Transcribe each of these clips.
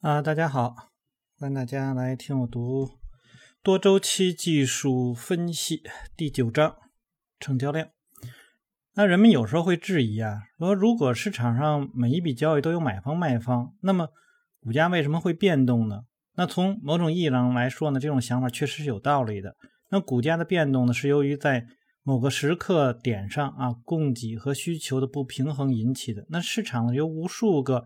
啊，大家好，欢迎大家来听我读多周期技术分析第九章成交量。那人们有时候会质疑啊，说如果市场上每一笔交易都有买方卖方，那么股价为什么会变动呢？那从某种意义上来说呢，这种想法确实是有道理的。那股价的变动呢，是由于在某个时刻点上啊，供给和需求的不平衡引起的。那市场由无数个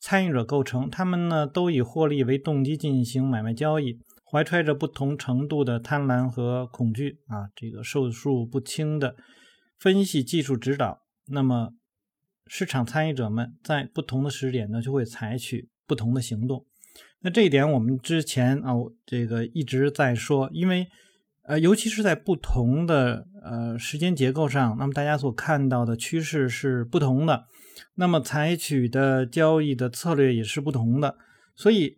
参与者构成，他们呢都以获利为动机进行买卖交易，怀揣着不同程度的贪婪和恐惧啊，这个受数不清的分析技术指导。那么，市场参与者们在不同的时点呢，就会采取不同的行动。那这一点我们之前啊，这个一直在说，因为呃，尤其是在不同的呃时间结构上，那么大家所看到的趋势是不同的。那么采取的交易的策略也是不同的，所以，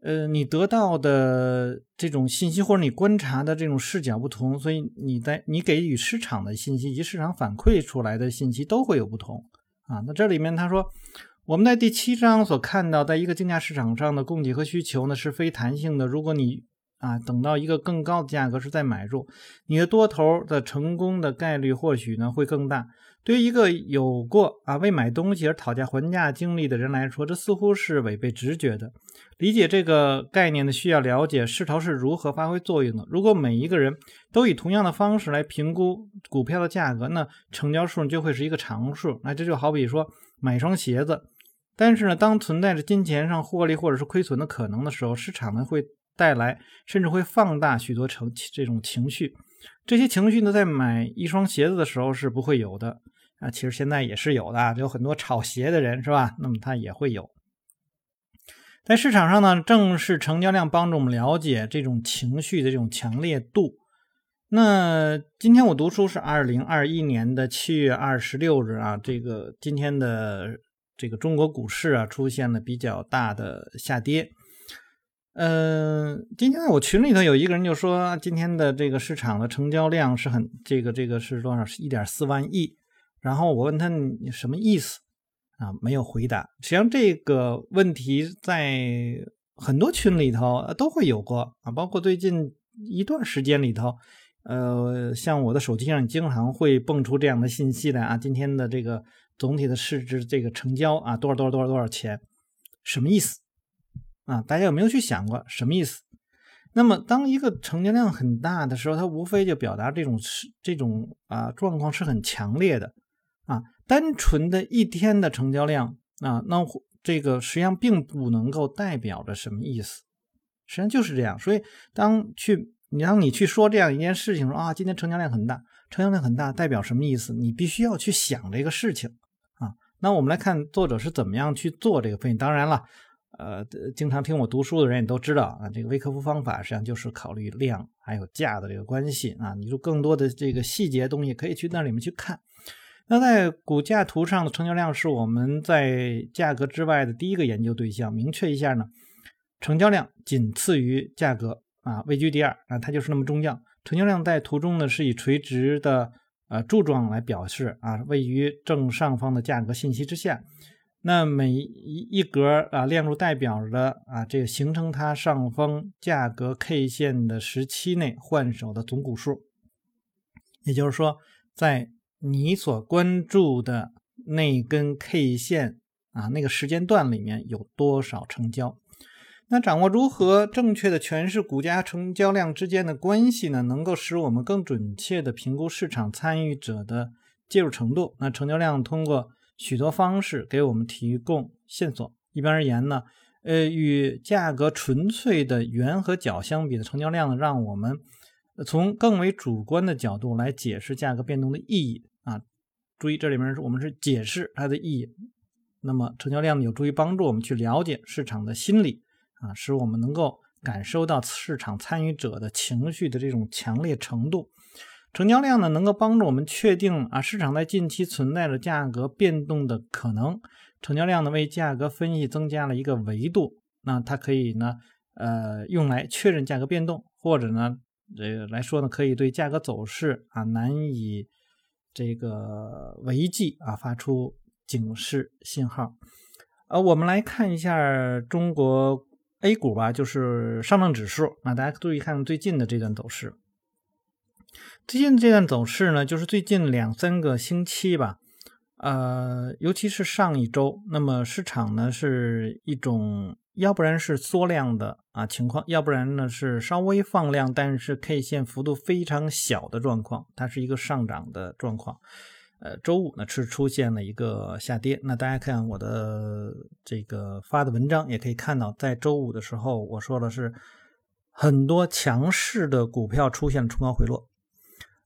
呃，你得到的这种信息或者你观察的这种视角不同，所以你在你给予市场的信息以及市场反馈出来的信息都会有不同啊。那这里面他说，我们在第七章所看到，在一个竞价市场上的供给和需求呢是非弹性的。如果你啊等到一个更高的价格是在买入，你的多头的成功的概率或许呢会更大。对于一个有过啊为买东西而讨价还价经历的人来说，这似乎是违背直觉的。理解这个概念呢，需要了解势头是如何发挥作用的。如果每一个人都以同样的方式来评估股票的价格，那成交数就会是一个常数。那这就好比说买一双鞋子，但是呢，当存在着金钱上获利或者是亏损的可能的时候，市场呢会带来甚至会放大许多成这种情绪。这些情绪呢，在买一双鞋子的时候是不会有的。啊，其实现在也是有的，有很多炒鞋的人，是吧？那么他也会有。在市场上呢，正是成交量帮助我们了解这种情绪的这种强烈度。那今天我读书是二零二一年的七月二十六日啊，这个今天的这个中国股市啊出现了比较大的下跌。嗯，今天我群里头有一个人就说，今天的这个市场的成交量是很这个这个是多少？是一点四万亿。然后我问他你什么意思啊？没有回答。实际上这个问题在很多群里头都会有过啊，包括最近一段时间里头，呃，像我的手机上经常会蹦出这样的信息来啊。今天的这个总体的市值这个成交啊，多少多少多少多少钱？什么意思啊？大家有没有去想过什么意思？那么当一个成交量很大的时候，它无非就表达这种是这种啊状况是很强烈的。单纯的一天的成交量啊，那这个实际上并不能够代表着什么意思，实际上就是这样。所以，当去你让你去说这样一件事情，说啊，今天成交量很大，成交量很大代表什么意思？你必须要去想这个事情啊。那我们来看作者是怎么样去做这个分析。当然了，呃，经常听我读书的人也都知道啊，这个微克夫方法实际上就是考虑量还有价的这个关系啊。你就更多的这个细节东西可以去那里面去看。那在股价图上的成交量是我们在价格之外的第一个研究对象。明确一下呢，成交量仅次于价格啊，位居第二啊，它就是那么重要。成交量在图中呢是以垂直的呃柱状来表示啊，位于正上方的价格信息之下。那每一一格啊链路代表着啊这个形成它上方价格 K 线的时期内换手的总股数。也就是说，在你所关注的那根 K 线啊，那个时间段里面有多少成交？那掌握如何正确的诠释股价成交量之间的关系呢？能够使我们更准确的评估市场参与者的介入程度。那成交量通过许多方式给我们提供线索。一般而言呢，呃，与价格纯粹的圆和角相比的成交量呢，让我们从更为主观的角度来解释价格变动的意义。啊，注意这里面是我们是解释它的意义。那么成交量有助于帮助我们去了解市场的心理啊，使我们能够感受到市场参与者的情绪的这种强烈程度。成交量呢，能够帮助我们确定啊市场在近期存在着价格变动的可能。成交量呢，为价格分析增加了一个维度。那它可以呢，呃，用来确认价格变动，或者呢，这个来说呢，可以对价格走势啊难以。这个违纪啊，发出警示信号。呃，我们来看一下中国 A 股吧，就是上证指数啊，大家注意看最近的这段走势。最近这段走势呢，就是最近两三个星期吧，呃，尤其是上一周，那么市场呢是一种。要不然是缩量的啊情况，要不然呢是稍微放量，但是 K 线幅度非常小的状况，它是一个上涨的状况。呃，周五呢是出现了一个下跌。那大家看我的这个发的文章，也可以看到，在周五的时候我说的是很多强势的股票出现了冲高回落，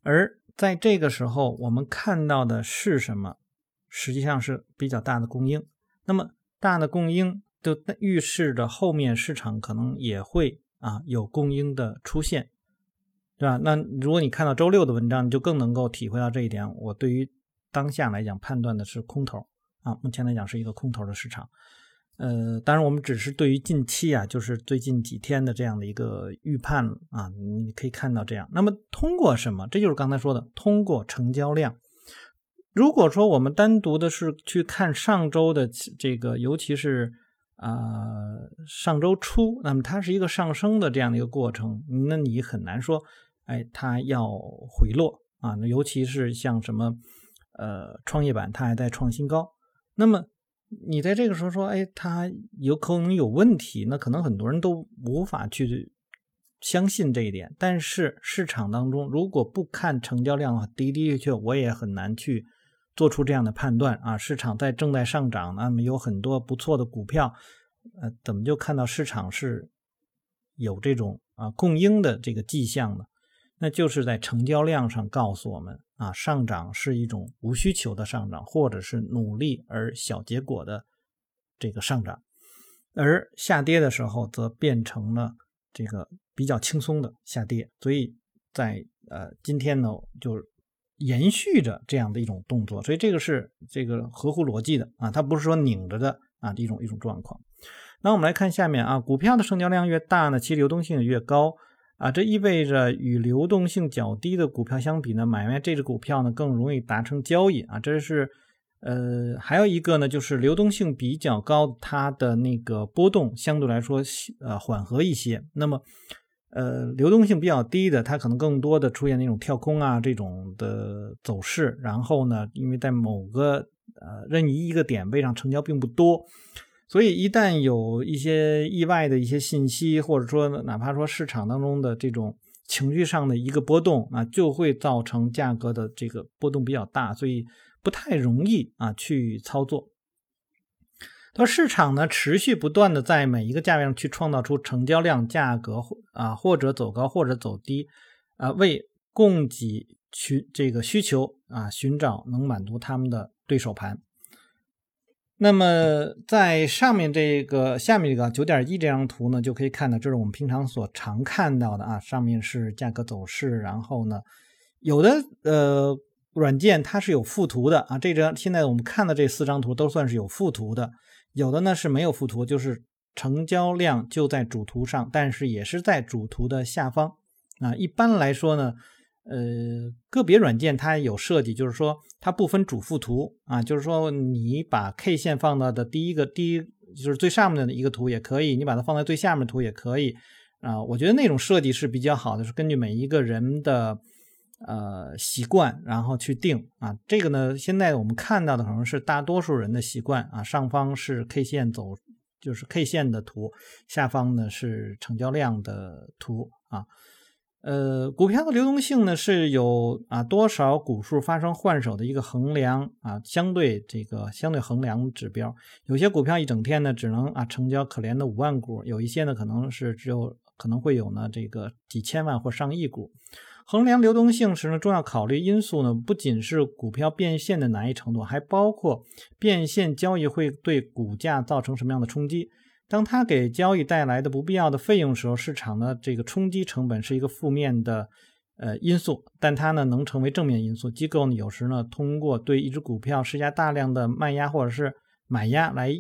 而在这个时候我们看到的是什么？实际上是比较大的供应。那么大的供应。就预示着后面市场可能也会啊有供应的出现，对吧？那如果你看到周六的文章，你就更能够体会到这一点。我对于当下来讲判断的是空头啊，目前来讲是一个空头的市场。呃，当然我们只是对于近期啊，就是最近几天的这样的一个预判啊，你可以看到这样。那么通过什么？这就是刚才说的，通过成交量。如果说我们单独的是去看上周的这个，尤其是。啊，上周初，那么它是一个上升的这样的一个过程，那你很难说，哎，它要回落啊。那尤其是像什么，呃，创业板它还在创新高，那么你在这个时候说，哎，它有可能有问题，那可能很多人都无法去相信这一点。但是市场当中，如果不看成交量的话，的的确确，我也很难去。做出这样的判断啊，市场在正在上涨，那么有很多不错的股票，呃，怎么就看到市场是有这种啊供应的这个迹象呢？那就是在成交量上告诉我们啊，上涨是一种无需求的上涨，或者是努力而小结果的这个上涨，而下跌的时候则变成了这个比较轻松的下跌。所以在呃今天呢，就。延续着这样的一种动作，所以这个是这个合乎逻辑的啊，它不是说拧着的啊一种一种状况。那我们来看下面啊，股票的成交量越大呢，其流动性越高啊，这意味着与流动性较低的股票相比呢，买卖这只股票呢更容易达成交易啊。这是呃还有一个呢，就是流动性比较高，它的那个波动相对来说呃缓和一些。那么呃，流动性比较低的，它可能更多的出现那种跳空啊这种的走势。然后呢，因为在某个呃任意一个点位上成交并不多，所以一旦有一些意外的一些信息，或者说哪怕说市场当中的这种情绪上的一个波动啊，就会造成价格的这个波动比较大，所以不太容易啊去操作。说市场呢，持续不断的在每一个价位上去创造出成交量、价格啊，或者走高或者走低，啊，为供给去这个需求啊寻找能满足他们的对手盘。那么在上面这个下面这个九点一这张图呢，就可以看到，这是我们平常所常看到的啊，上面是价格走势，然后呢，有的呃软件它是有附图的啊，这张现在我们看的这四张图都算是有附图的。有的呢是没有附图，就是成交量就在主图上，但是也是在主图的下方啊。一般来说呢，呃，个别软件它有设计，就是说它不分主副图啊，就是说你把 K 线放到的第一个第一就是最上面的一个图也可以，你把它放在最下面图也可以啊。我觉得那种设计是比较好的，是根据每一个人的。呃，习惯然后去定啊，这个呢，现在我们看到的可能是大多数人的习惯啊。上方是 K 线走，就是 K 线的图，下方呢是成交量的图啊。呃，股票的流动性呢是有啊多少股数发生换手的一个衡量啊，相对这个相对衡量指标。有些股票一整天呢只能啊成交可怜的五万股，有一些呢可能是只有可能会有呢这个几千万或上亿股。衡量流动性时呢，重要考虑因素呢，不仅是股票变现的难易程度，还包括变现交易会对股价造成什么样的冲击。当它给交易带来的不必要的费用时候，市场的这个冲击成本是一个负面的呃因素，但它呢能成为正面因素。机构呢有时呢通过对一只股票施加大量的卖压或者是买压来。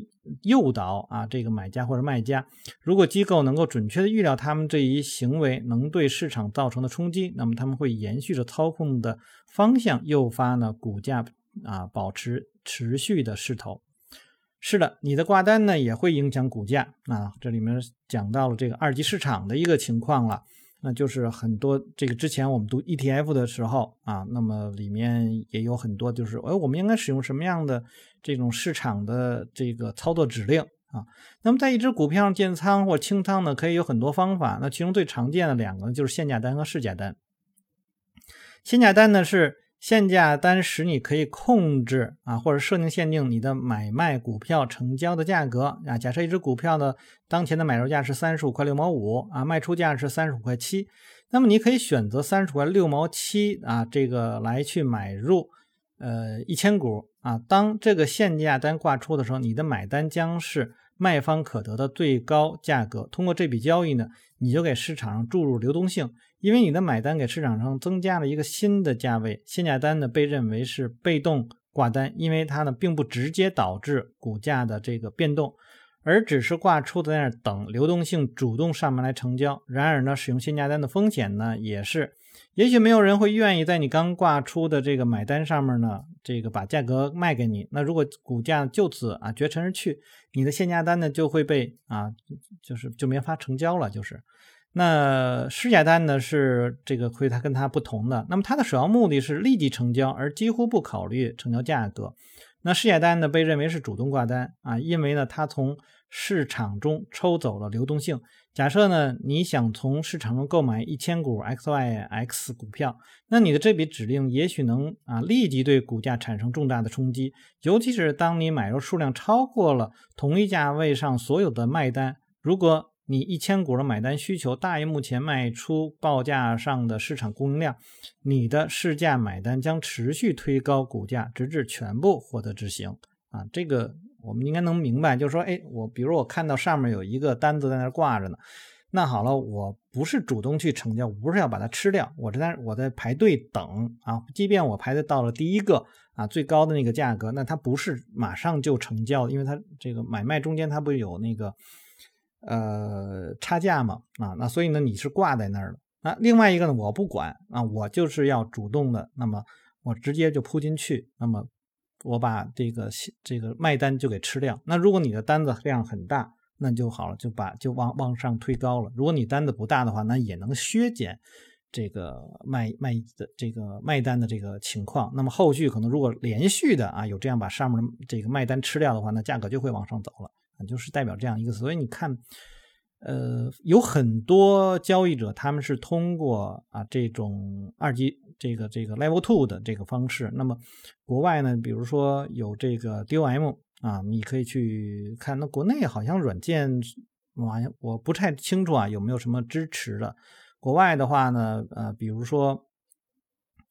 诱导啊，这个买家或者卖家，如果机构能够准确的预料他们这一行为能对市场造成的冲击，那么他们会延续着操控的方向，诱发呢股价啊保持持续的势头。是的，你的挂单呢也会影响股价啊。这里面讲到了这个二级市场的一个情况了，那就是很多这个之前我们读 ETF 的时候啊，那么里面也有很多就是，哎，我们应该使用什么样的这种市场的这个操作指令啊？那么在一只股票上建仓或清仓呢，可以有很多方法。那其中最常见的两个就是限价单和市价单。限价单呢是。限价单使你可以控制啊，或者设定限定你的买卖股票成交的价格啊。假设一只股票呢当前的买入价是三十五块六毛五啊，卖出价是三十五块七，那么你可以选择三十块六毛七啊，这个来去买入呃一千股啊。当这个限价单挂出的时候，你的买单将是卖方可得的最高价格。通过这笔交易呢，你就给市场上注入流动性。因为你的买单给市场上增加了一个新的价位，限价单呢被认为是被动挂单，因为它呢并不直接导致股价的这个变动，而只是挂出在那儿等流动性主动上门来成交。然而呢，使用限价单的风险呢也是，也许没有人会愿意在你刚挂出的这个买单上面呢，这个把价格卖给你。那如果股价就此啊绝尘而去，你的限价单呢就会被啊就是就没法成交了，就是。那市价单呢是这个会它跟它不同的，那么它的首要目的是立即成交，而几乎不考虑成交价格。那市价单呢被认为是主动挂单啊，因为呢它从市场中抽走了流动性。假设呢你想从市场中购买一千股 XYX 股票，那你的这笔指令也许能啊立即对股价产生重大的冲击，尤其是当你买入数量超过了同一价位上所有的卖单，如果。你一千股的买单需求大于目前卖出报价上的市场供应量，你的市价买单将持续推高股价，直至全部获得执行。啊，这个我们应该能明白，就是说，哎，我比如我看到上面有一个单子在那挂着呢，那好了，我不是主动去成交，我不是要把它吃掉，我这在我在排队等啊，即便我排的到了第一个啊最高的那个价格，那它不是马上就成交，因为它这个买卖中间它不有那个。呃，差价嘛，啊，那所以呢，你是挂在那儿了。那另外一个呢，我不管啊，我就是要主动的，那么我直接就扑进去，那么我把这个这个卖单就给吃掉。那如果你的单子量很大，那就好了，就把就往往上推高了。如果你单子不大的话，那也能削减这个卖卖的这个卖单的这个情况。那么后续可能如果连续的啊有这样把上面的这个卖单吃掉的话，那价格就会往上走了。就是代表这样一个，所以你看，呃，有很多交易者他们是通过啊这种二级这个这个 level two 的这个方式。那么国外呢，比如说有这个 DOM 啊，你可以去看。那国内好像软件，好像我不太清楚啊，有没有什么支持的？国外的话呢，呃，比如说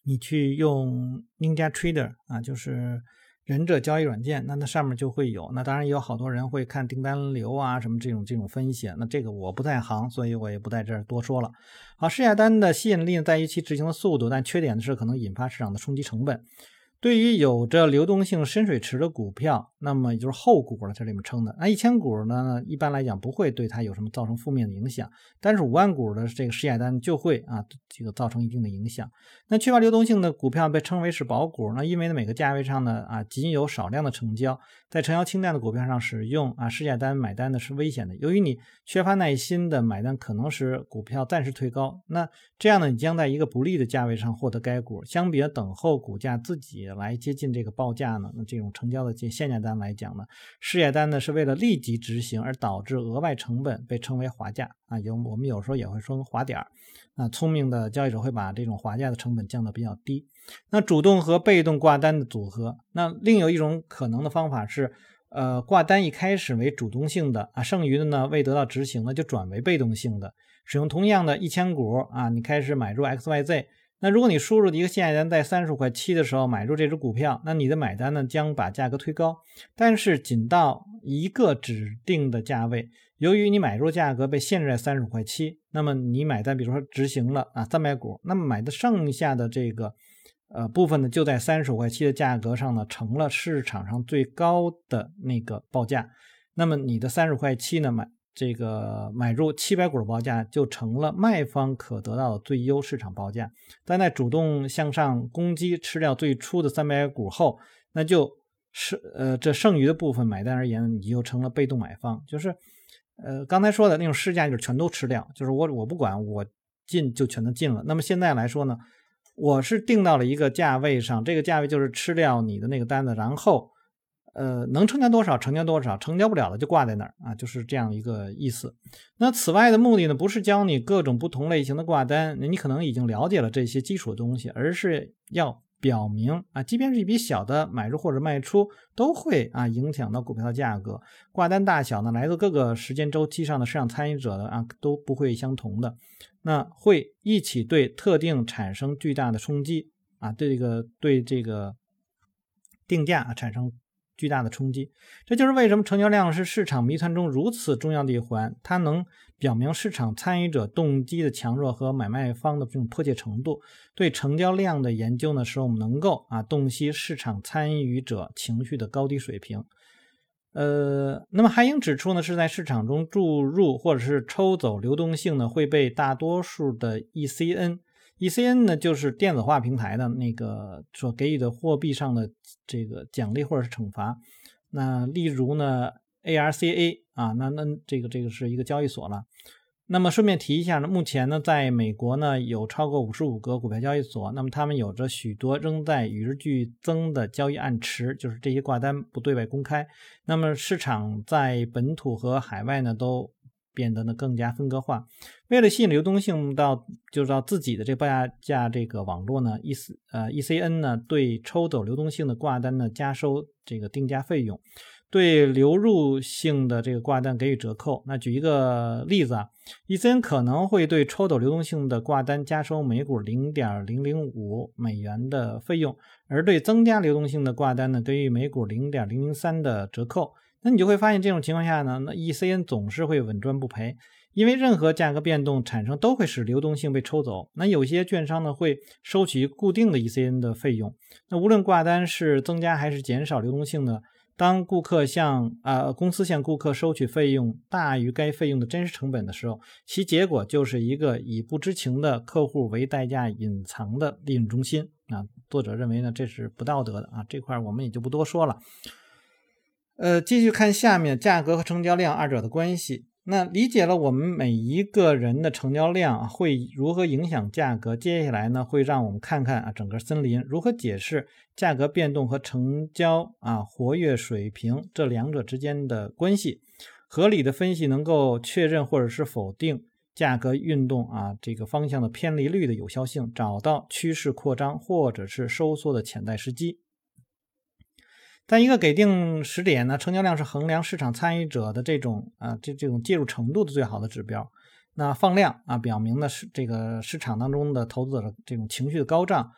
你去用 Ninja Trader 啊，就是。忍者交易软件，那那上面就会有。那当然也有好多人会看订单流啊，什么这种这种分析。那这个我不在行，所以我也不在这儿多说了。好，市价单的吸引力在于其执行的速度，但缺点的是可能引发市场的冲击成本。对于有着流动性深水池的股票，那么也就是后股了，这里面称的那一千股呢，一般来讲不会对它有什么造成负面的影响，但是五万股的这个试价单就会啊，这个造成一定的影响。那缺乏流动性的股票被称为是保股，那因为呢每个价位上呢啊仅有少量的成交，在成交清淡的股票上使用啊试价单买单呢是危险的，由于你缺乏耐心的买单，可能使股票暂时推高，那这样呢你将在一个不利的价位上获得该股，相比等候股价自己。来接近这个报价呢？那这种成交的这限价单来讲呢，事业单呢是为了立即执行而导致额外成本，被称为滑价啊。有我们有时候也会说滑点儿。那聪明的交易者会把这种滑价的成本降得比较低。那主动和被动挂单的组合，那另有一种可能的方法是，呃，挂单一开始为主动性的啊，剩余的呢未得到执行呢就转为被动性的，使用同样的一千股啊，你开始买入 XYZ。那如果你输入的一个限价单在三十五块七的时候买入这只股票，那你的买单呢将把价格推高，但是仅到一个指定的价位。由于你买入价格被限制在三十五块七，那么你买单，比如说执行了啊三百股，那么买的剩下的这个呃部分呢，就在三十五块七的价格上呢成了市场上最高的那个报价。那么你的三十块七呢买。这个买入七百股的报价就成了卖方可得到的最优市场报价，但在主动向上攻击吃掉最初的三百股后，那就是呃这剩余的部分买单而言，你就成了被动买方，就是呃刚才说的那种市价就是全都吃掉，就是我我不管我进就全都进了。那么现在来说呢，我是定到了一个价位上，这个价位就是吃掉你的那个单子，然后。呃，能成交多少成交多少，成交不了的就挂在那儿啊，就是这样一个意思。那此外的目的呢，不是教你各种不同类型的挂单，你可能已经了解了这些基础的东西，而是要表明啊，即便是一笔小的买入或者卖出，都会啊影响到股票的价格。挂单大小呢，来自各个时间周期上的市场参与者的啊都不会相同的，那会一起对特定产生巨大的冲击啊，对这个对这个定价产生。巨大的冲击，这就是为什么成交量是市场谜团中如此重要的一环。它能表明市场参与者动机的强弱和买卖方的这种迫切程度。对成交量的研究呢，使我们能够啊洞悉市场参与者情绪的高低水平。呃，那么还应指出呢，是在市场中注入或者是抽走流动性呢，会被大多数的 ECN。ECN 呢，就是电子化平台的那个所给予的货币上的这个奖励或者是惩罚。那例如呢，ARCA 啊，那那这个这个是一个交易所了。那么顺便提一下呢，目前呢，在美国呢有超过五十五个股票交易所，那么他们有着许多仍在与日俱增的交易暗池，就是这些挂单不对外公开。那么市场在本土和海外呢都。变得呢更加分割化。为了吸引流动性到，就是到自己的这报价价这个网络呢，E 呃 ECN 呢对抽走流动性的挂单呢加收这个定价费用，对流入性的这个挂单给予折扣。那举一个例子啊，ECN 可能会对抽走流动性的挂单加收每股零点零零五美元的费用，而对增加流动性的挂单呢给予每股零点零零三的折扣。那你就会发现，这种情况下呢，那 ECN 总是会稳赚不赔，因为任何价格变动产生都会使流动性被抽走。那有些券商呢会收取固定的 ECN 的费用。那无论挂单是增加还是减少流动性呢，当顾客向啊公司向顾客收取费用大于该费用的真实成本的时候，其结果就是一个以不知情的客户为代价隐藏的利润中心。啊，作者认为呢这是不道德的啊，这块我们也就不多说了。呃，继续看下面价格和成交量二者的关系。那理解了我们每一个人的成交量会如何影响价格，接下来呢会让我们看看啊整个森林如何解释价格变动和成交啊活跃水平这两者之间的关系。合理的分析能够确认或者是否定价格运动啊这个方向的偏离率的有效性，找到趋势扩张或者是收缩的潜在时机。但一个给定时点呢，成交量是衡量市场参与者的这种啊这这种介入程度的最好的指标。那放量啊，表明的是这个市场当中的投资者这种情绪的高涨，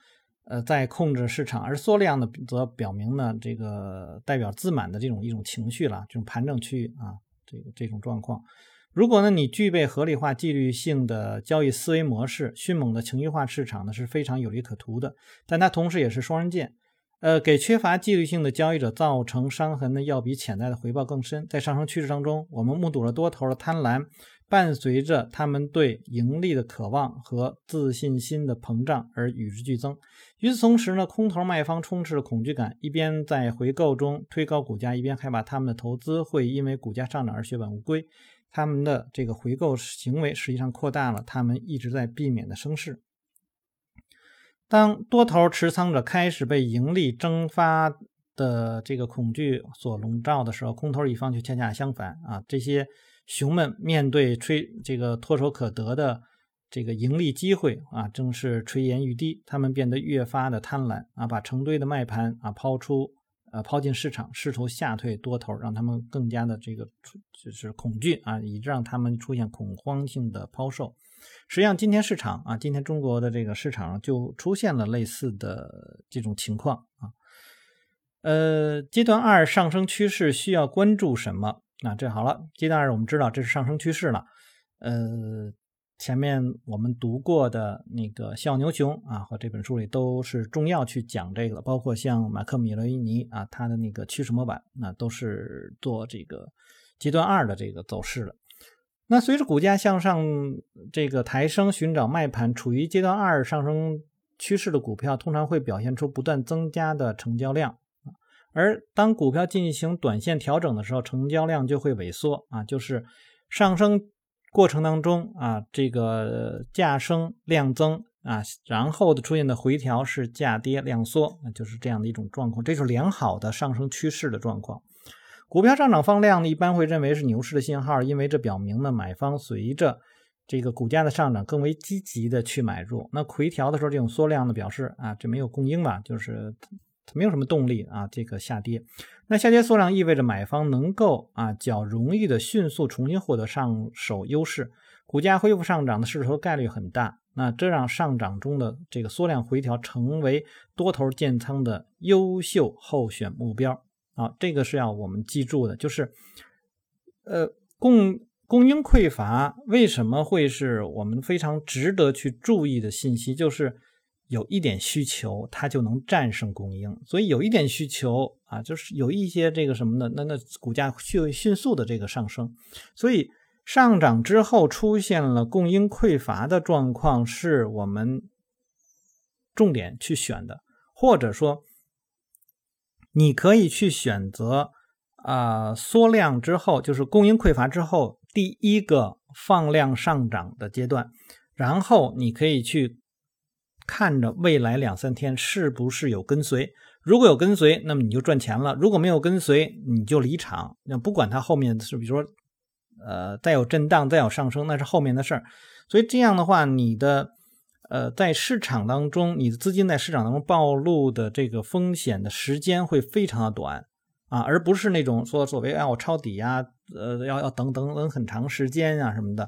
呃，在控制市场；而缩量呢，则表明呢这个代表自满的这种一种情绪了，这种盘整区域啊，这个这种状况。如果呢你具备合理化、纪律性的交易思维模式，迅猛的情绪化市场呢是非常有利可图的，但它同时也是双刃剑。呃，给缺乏纪律性的交易者造成伤痕呢，要比潜在的回报更深。在上升趋势当中，我们目睹了多头的贪婪，伴随着他们对盈利的渴望和自信心的膨胀而与日俱增。与此同时呢，空头卖方充斥着恐惧感，一边在回购中推高股价，一边害怕他们的投资会因为股价上涨而血本无归。他们的这个回购行为实际上扩大了他们一直在避免的升势。当多头持仓者开始被盈利蒸发的这个恐惧所笼罩的时候，空头一方就恰恰相反啊！这些熊们面对吹这个唾手可得的这个盈利机会啊，正是垂涎欲滴，他们变得越发的贪婪啊，把成堆的卖盘啊抛出呃抛进市场，试图吓退多头，让他们更加的这个就是恐惧啊，以致让他们出现恐慌性的抛售。实际上，今天市场啊，今天中国的这个市场就出现了类似的这种情况啊。呃，阶段二上升趋势需要关注什么？那这好了，阶段二我们知道这是上升趋势了。呃，前面我们读过的那个《笑牛熊》啊和这本书里都是重要去讲这个，包括像马克米雷尼啊他的那个趋势模板，那都是做这个阶段二的这个走势的。那随着股价向上这个抬升，寻找卖盘，处于阶段二上升趋势的股票，通常会表现出不断增加的成交量而当股票进行短线调整的时候，成交量就会萎缩啊，就是上升过程当中啊，这个价升量增啊，然后的出现的回调是价跌量缩，就是这样的一种状况，这就是良好的上升趋势的状况。股票上涨放量呢，一般会认为是牛市的信号，因为这表明呢，买方随着这个股价的上涨更为积极的去买入。那回调的时候，这种缩量呢，表示啊，这没有供应吧，就是它没有什么动力啊，这个下跌。那下跌缩量意味着买方能够啊较容易的迅速重新获得上手优势，股价恢复上涨的势头概率很大。那这让上涨中的这个缩量回调成为多头建仓的优秀候选目标啊，这个是要我们记住的，就是呃供。供应匮乏为什么会是我们非常值得去注意的信息？就是有一点需求，它就能战胜供应。所以有一点需求啊，就是有一些这个什么的，那那股价迅迅速的这个上升。所以上涨之后出现了供应匮乏的状况，是我们重点去选的，或者说你可以去选择啊缩量之后，就是供应匮乏之后。第一个放量上涨的阶段，然后你可以去看着未来两三天是不是有跟随。如果有跟随，那么你就赚钱了；如果没有跟随，你就离场。那不管它后面是，比如说，呃，再有震荡，再有上升，那是后面的事儿。所以这样的话，你的呃，在市场当中，你的资金在市场当中暴露的这个风险的时间会非常的短。啊，而不是那种说所谓啊，我抄底呀，呃，要要等等等很长时间啊什么的。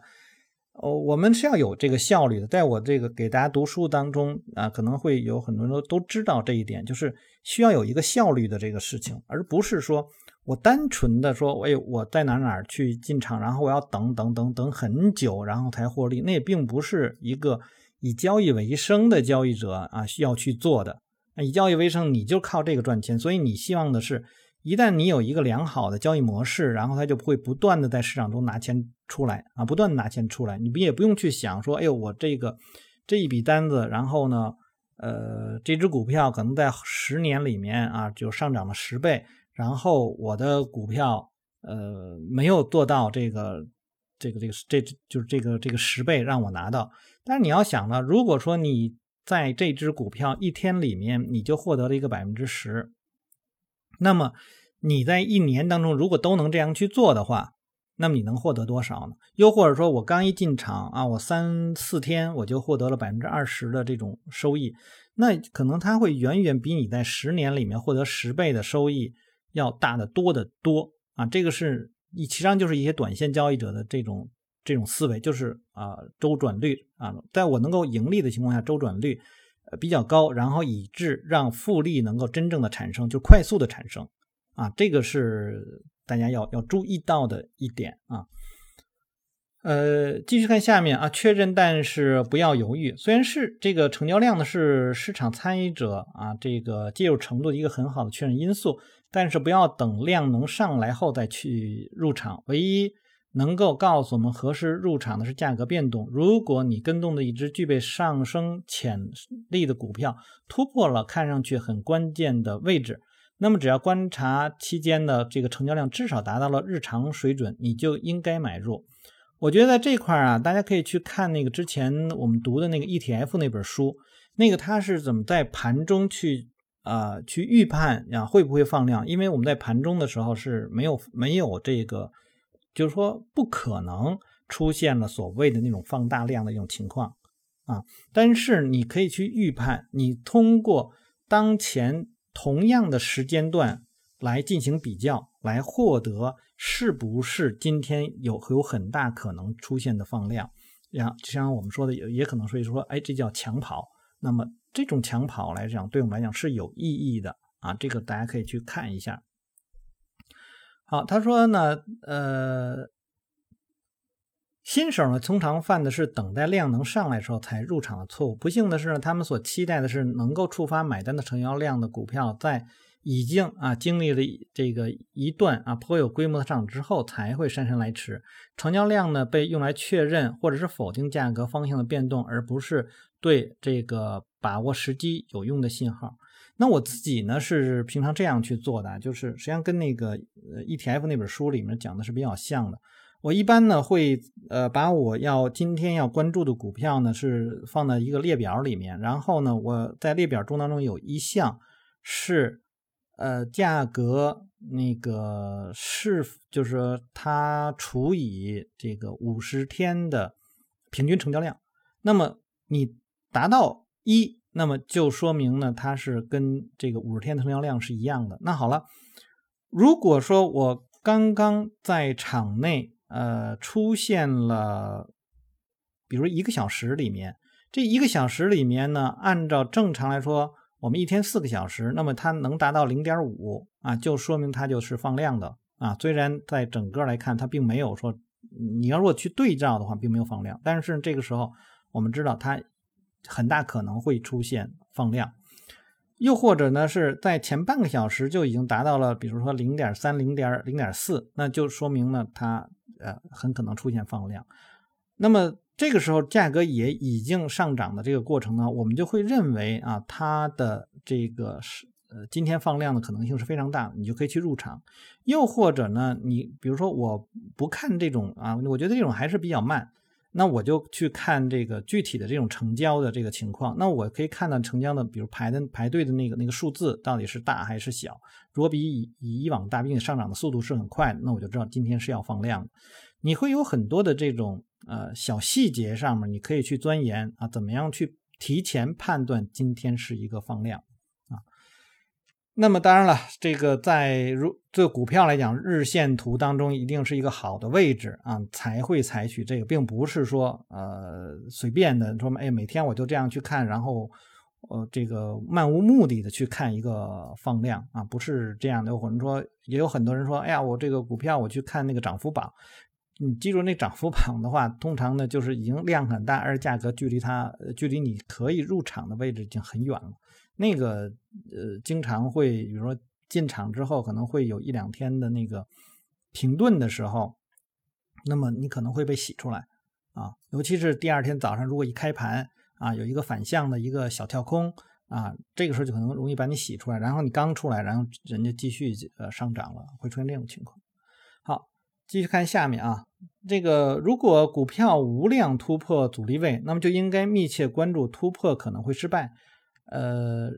哦，我们是要有这个效率的。在我这个给大家读书当中啊，可能会有很多人都都知道这一点，就是需要有一个效率的这个事情，而不是说我单纯的说，哎，我在哪哪去进场，然后我要等等等等很久，然后才获利，那也并不是一个以交易为生的交易者啊需要去做的。那以交易为生，你就靠这个赚钱，所以你希望的是。一旦你有一个良好的交易模式，然后它就会不断的在市场中拿钱出来啊，不断拿钱出来，你也不用去想说，哎呦，我这个这一笔单子，然后呢，呃，这只股票可能在十年里面啊就上涨了十倍，然后我的股票呃没有做到这个这个这个这就是这个这个十倍让我拿到，但是你要想呢，如果说你在这只股票一天里面你就获得了一个百分之十。那么你在一年当中，如果都能这样去做的话，那么你能获得多少呢？又或者说我刚一进场啊，我三四天我就获得了百分之二十的这种收益，那可能它会远远比你在十年里面获得十倍的收益要大得多得多啊！这个是你实上就是一些短线交易者的这种这种思维，就是啊周转率啊，在我能够盈利的情况下，周转率。呃，比较高，然后以致让复利能够真正的产生，就快速的产生，啊，这个是大家要要注意到的一点啊。呃，继续看下面啊，确认但是不要犹豫。虽然是这个成交量呢是市场参与者啊这个介入程度的一个很好的确认因素，但是不要等量能上来后再去入场。唯一能够告诉我们何时入场的是价格变动。如果你跟踪的一只具备上升潜力的股票突破了看上去很关键的位置，那么只要观察期间的这个成交量至少达到了日常水准，你就应该买入。我觉得在这块啊，大家可以去看那个之前我们读的那个 ETF 那本书，那个它是怎么在盘中去啊去预判啊会不会放量？因为我们在盘中的时候是没有没有这个。就是说，不可能出现了所谓的那种放大量的一种情况啊，但是你可以去预判，你通过当前同样的时间段来进行比较，来获得是不是今天有有很大可能出现的放量，像就像我们说的，也也可能说说，哎，这叫抢跑。那么这种抢跑来讲，对我们来讲是有意义的啊，这个大家可以去看一下。好，他说呢，呃，新手呢通常犯的是等待量能上来时候才入场的错误。不幸的是呢，他们所期待的是能够触发买单的成交量的股票，在已经啊经历了这个一段啊颇有规模的上涨之后，才会姗姗来迟。成交量呢被用来确认或者是否定价格方向的变动，而不是对这个把握时机有用的信号。那我自己呢是平常这样去做的，就是实际上跟那个呃 ETF 那本书里面讲的是比较像的。我一般呢会呃把我要今天要关注的股票呢是放在一个列表里面，然后呢我在列表中当中有一项是呃价格那个是就是说它除以这个五十天的平均成交量，那么你达到一。那么就说明呢，它是跟这个五十天成交量是一样的。那好了，如果说我刚刚在场内呃出现了，比如一个小时里面，这一个小时里面呢，按照正常来说，我们一天四个小时，那么它能达到零点五啊，就说明它就是放量的啊。虽然在整个来看，它并没有说，你要如果去对照的话，并没有放量，但是这个时候我们知道它。很大可能会出现放量，又或者呢是在前半个小时就已经达到了，比如说零点三、零点零点四，那就说明呢它呃很可能出现放量。那么这个时候价格也已经上涨的这个过程呢，我们就会认为啊它的这个是呃今天放量的可能性是非常大，你就可以去入场。又或者呢，你比如说我不看这种啊，我觉得这种还是比较慢。那我就去看这个具体的这种成交的这个情况。那我可以看到成交的，比如排的排队的那个那个数字到底是大还是小。如果比以以往大，并且上涨的速度是很快，那我就知道今天是要放量。你会有很多的这种呃小细节上面，你可以去钻研啊，怎么样去提前判断今天是一个放量。那么当然了，这个在如这股票来讲，日线图当中一定是一个好的位置啊，才会采取这个，并不是说呃随便的说哎每天我就这样去看，然后呃这个漫无目的的去看一个放量啊，不是这样的。或者说也有很多人说，哎呀我这个股票我去看那个涨幅榜，你记住那涨幅榜的话，通常呢就是已经量很大，而价格距离它距离你可以入场的位置已经很远了。那个呃，经常会，比如说进场之后，可能会有一两天的那个停顿的时候，那么你可能会被洗出来啊，尤其是第二天早上，如果一开盘啊，有一个反向的一个小跳空啊，这个时候就可能容易把你洗出来，然后你刚出来，然后人家继续呃上涨了，会出现这种情况。好，继续看下面啊，这个如果股票无量突破阻力位，那么就应该密切关注突破可能会失败。呃，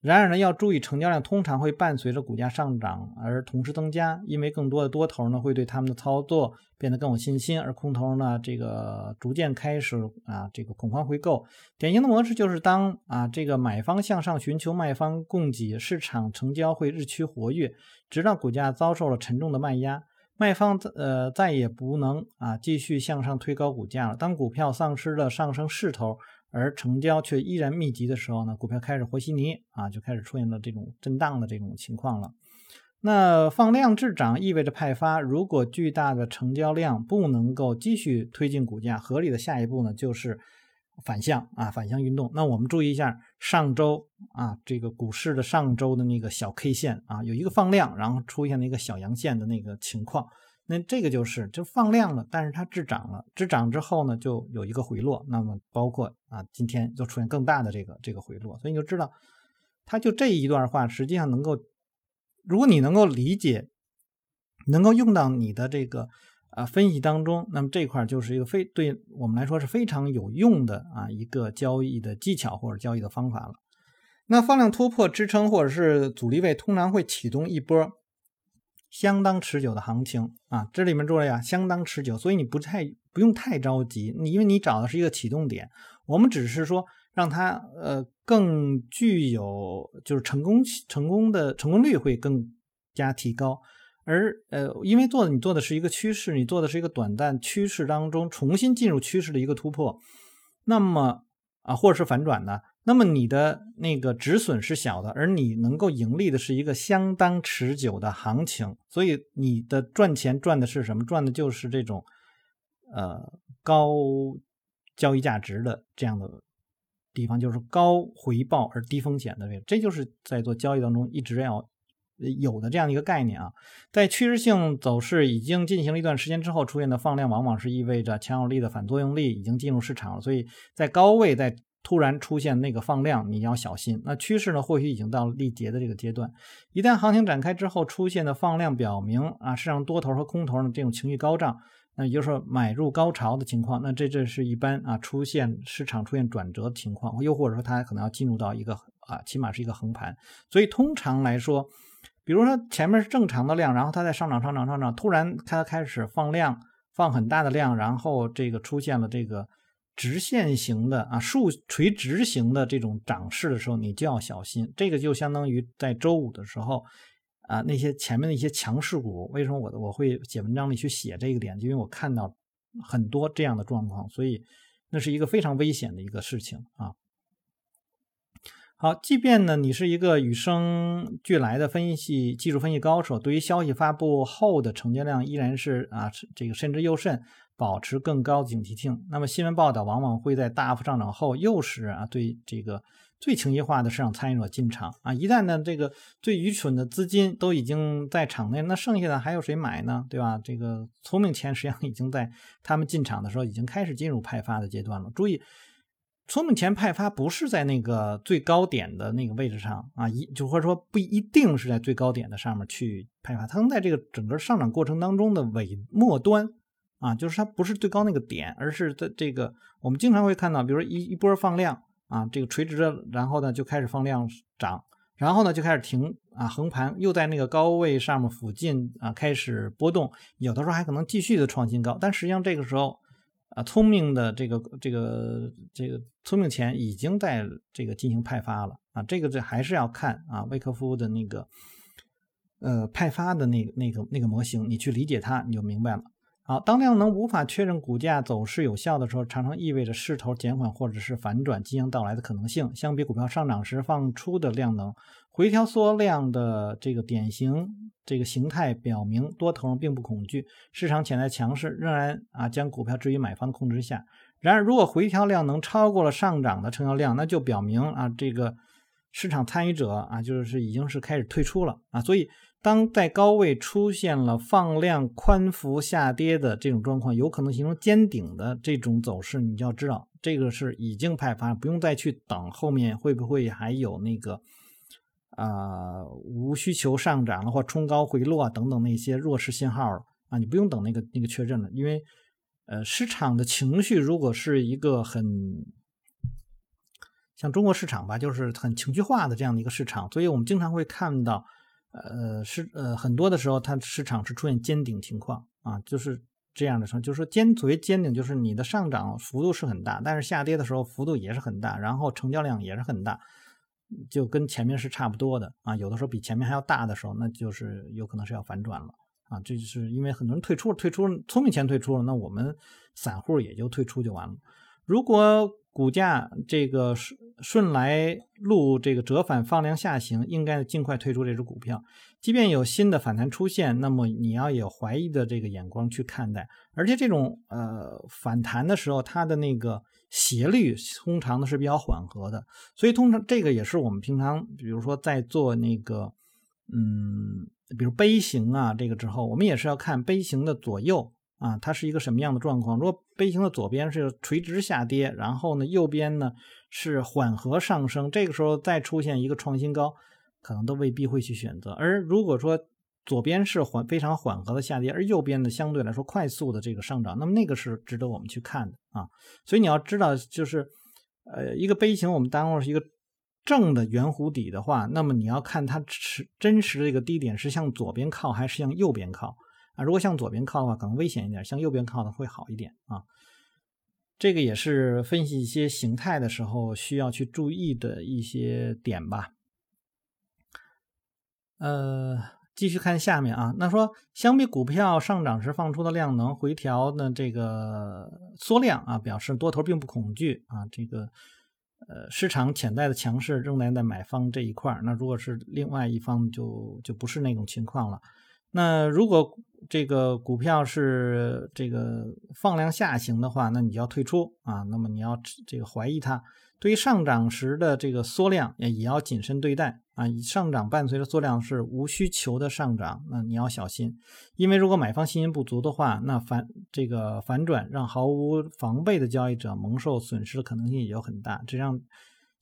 然而呢，要注意成交量通常会伴随着股价上涨而同时增加，因为更多的多头呢会对他们的操作变得更有信心，而空头呢这个逐渐开始啊这个恐慌回购。典型的模式就是当啊这个买方向上寻求卖方供给，市场成交会日趋活跃，直到股价遭受了沉重的卖压，卖方呃再也不能啊继续向上推高股价了。当股票丧失了上升势头。而成交却依然密集的时候呢，股票开始和稀泥啊，就开始出现了这种震荡的这种情况了。那放量滞涨意味着派发，如果巨大的成交量不能够继续推进股价，合理的下一步呢就是反向啊，反向运动。那我们注意一下上周啊，这个股市的上周的那个小 K 线啊，有一个放量，然后出现了一个小阳线的那个情况。那这个就是就放量了，但是它滞涨了，滞涨之后呢，就有一个回落。那么包括啊，今天就出现更大的这个这个回落，所以你就知道，它就这一段话实际上能够，如果你能够理解，能够用到你的这个啊分析当中，那么这块就是一个非对我们来说是非常有用的啊一个交易的技巧或者交易的方法了。那放量突破支撑或者是阻力位，通常会启动一波。相当持久的行情啊，这里面注意啊，相当持久，所以你不太不用太着急，你因为你找的是一个启动点，我们只是说让它呃更具有就是成功成功的成功率会更加提高，而呃因为做的你做的是一个趋势，你做的是一个短暂趋势当中重新进入趋势的一个突破，那么啊或者是反转呢。那么你的那个止损是小的，而你能够盈利的是一个相当持久的行情，所以你的赚钱赚的是什么？赚的就是这种，呃，高交易价值的这样的地方，就是高回报而低风险的这，这就是在做交易当中一直要有的这样一个概念啊。在趋势性走势已经进行了一段时间之后，出现的放量往往是意味着强有力的反作用力已经进入市场了，所以在高位在。突然出现那个放量，你要小心。那趋势呢，或许已经到了力竭的这个阶段。一旦行情展开之后出现的放量，表明啊市场多头和空头呢这种情绪高涨，那也就是说买入高潮的情况。那这这是一般啊出现市场出现转折的情况，又或者说它可能要进入到一个啊起码是一个横盘。所以通常来说，比如说前面是正常的量，然后它在上涨上涨上涨，突然它开始放量，放很大的量，然后这个出现了这个。直线型的啊，竖垂直型的这种涨势的时候，你就要小心。这个就相当于在周五的时候啊，那些前面的一些强势股，为什么我我会写文章里去写这个点？因为我看到很多这样的状况，所以那是一个非常危险的一个事情啊。好，即便呢你是一个与生俱来的分析技术分析高手，对于消息发布后的成交量依然是啊这个慎之又慎。保持更高的警惕性。那么新闻报道往往会在大幅上涨后诱使啊对这个最情绪化的市场参与者进场啊。一旦呢这个最愚蠢的资金都已经在场内，那剩下的还有谁买呢？对吧？这个聪明钱实际上已经在他们进场的时候已经开始进入派发的阶段了。注意，聪明钱派发不是在那个最高点的那个位置上啊，一就或者说不一定是在最高点的上面去派发，它能在这个整个上涨过程当中的尾末端。啊，就是它不是最高那个点，而是在这个我们经常会看到，比如说一一波放量啊，这个垂直的，然后呢就开始放量涨，然后呢就开始停啊横盘，又在那个高位上面附近啊开始波动，有的时候还可能继续的创新高，但实际上这个时候啊聪明的这个这个这个聪明钱已经在这个进行派发了啊，这个这还是要看啊威克夫的那个呃派发的那个那个那个模型，你去理解它，你就明白了。好，当量能无法确认股价走势有效的时候，常常意味着势头减缓或者是反转即将到来的可能性。相比股票上涨时放出的量能，回调缩量的这个典型这个形态表明多头并不恐惧，市场潜在强势仍然啊将股票置于买方控制下。然而，如果回调量能超过了上涨的成交量，那就表明啊这个市场参与者啊就是已经是开始退出了啊，所以。当在高位出现了放量宽幅下跌的这种状况，有可能形成尖顶的这种走势，你就要知道这个是已经派发，不用再去等后面会不会还有那个啊无需求上涨了或冲高回落啊等等那些弱势信号啊，你不用等那个那个确认了，因为呃市场的情绪如果是一个很像中国市场吧，就是很情绪化的这样的一个市场，所以我们经常会看到。呃，是呃，很多的时候，它市场是出现尖顶情况啊，就是这样的时候，就是说尖所谓尖顶，就是你的上涨幅度是很大，但是下跌的时候幅度也是很大，然后成交量也是很大，就跟前面是差不多的啊，有的时候比前面还要大的时候，那就是有可能是要反转了啊，这就是因为很多人退出了，退出了，聪明钱退出了，那我们散户也就退出就完了。如果股价这个顺顺来路这个折返放量下行，应该尽快退出这只股票。即便有新的反弹出现，那么你要有怀疑的这个眼光去看待。而且这种呃反弹的时候，它的那个斜率通常呢是比较缓和的。所以通常这个也是我们平常，比如说在做那个嗯，比如杯形啊这个之后，我们也是要看杯形的左右。啊，它是一个什么样的状况？如果杯形的左边是垂直下跌，然后呢，右边呢是缓和上升，这个时候再出现一个创新高，可能都未必会去选择。而如果说左边是缓非常缓和的下跌，而右边呢相对来说快速的这个上涨，那么那个是值得我们去看的啊。所以你要知道，就是呃一个杯形，我们当做是一个正的圆弧底的话，那么你要看它是真实的这个低点是向左边靠还是向右边靠。啊，如果向左边靠的话，可能危险一点；向右边靠的会好一点啊。这个也是分析一些形态的时候需要去注意的一些点吧。呃，继续看下面啊，那说相比股票上涨时放出的量能回调的这个缩量啊，表示多头并不恐惧啊。这个呃，市场潜在的强势仍然在买方这一块那如果是另外一方，就就不是那种情况了。那如果这个股票是这个放量下行的话，那你就要退出啊。那么你要这个怀疑它。对于上涨时的这个缩量，也也要谨慎对待啊，上涨伴随着缩量是无需求的上涨，那你要小心，因为如果买方信心不足的话，那反这个反转让毫无防备的交易者蒙受损失的可能性也就很大。这样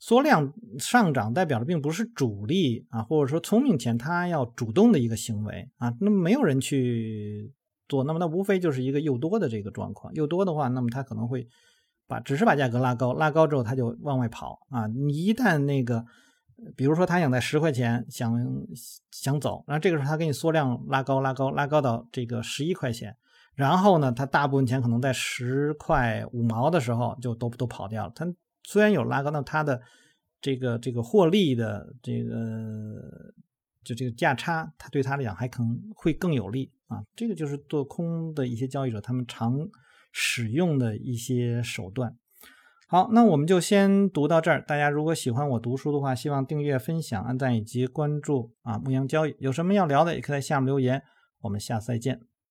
缩量上涨代表的并不是主力啊，或者说聪明钱他要主动的一个行为啊，那么没有人去做，那么那无非就是一个诱多的这个状况，诱多的话，那么他可能会把只是把价格拉高，拉高之后他就往外跑啊，你一旦那个。比如说，他想在十块钱想想走，然后这个时候他给你缩量拉高拉高拉高到这个十一块钱，然后呢，他大部分钱可能在十块五毛的时候就都都跑掉了。他虽然有拉高，那他的这个这个获利的这个就这个价差，他对他来讲还可能会更有利啊。这个就是做空的一些交易者他们常使用的一些手段。好，那我们就先读到这儿。大家如果喜欢我读书的话，希望订阅、分享、按赞以及关注啊。牧羊交易有什么要聊的，也可以在下面留言。我们下次再见。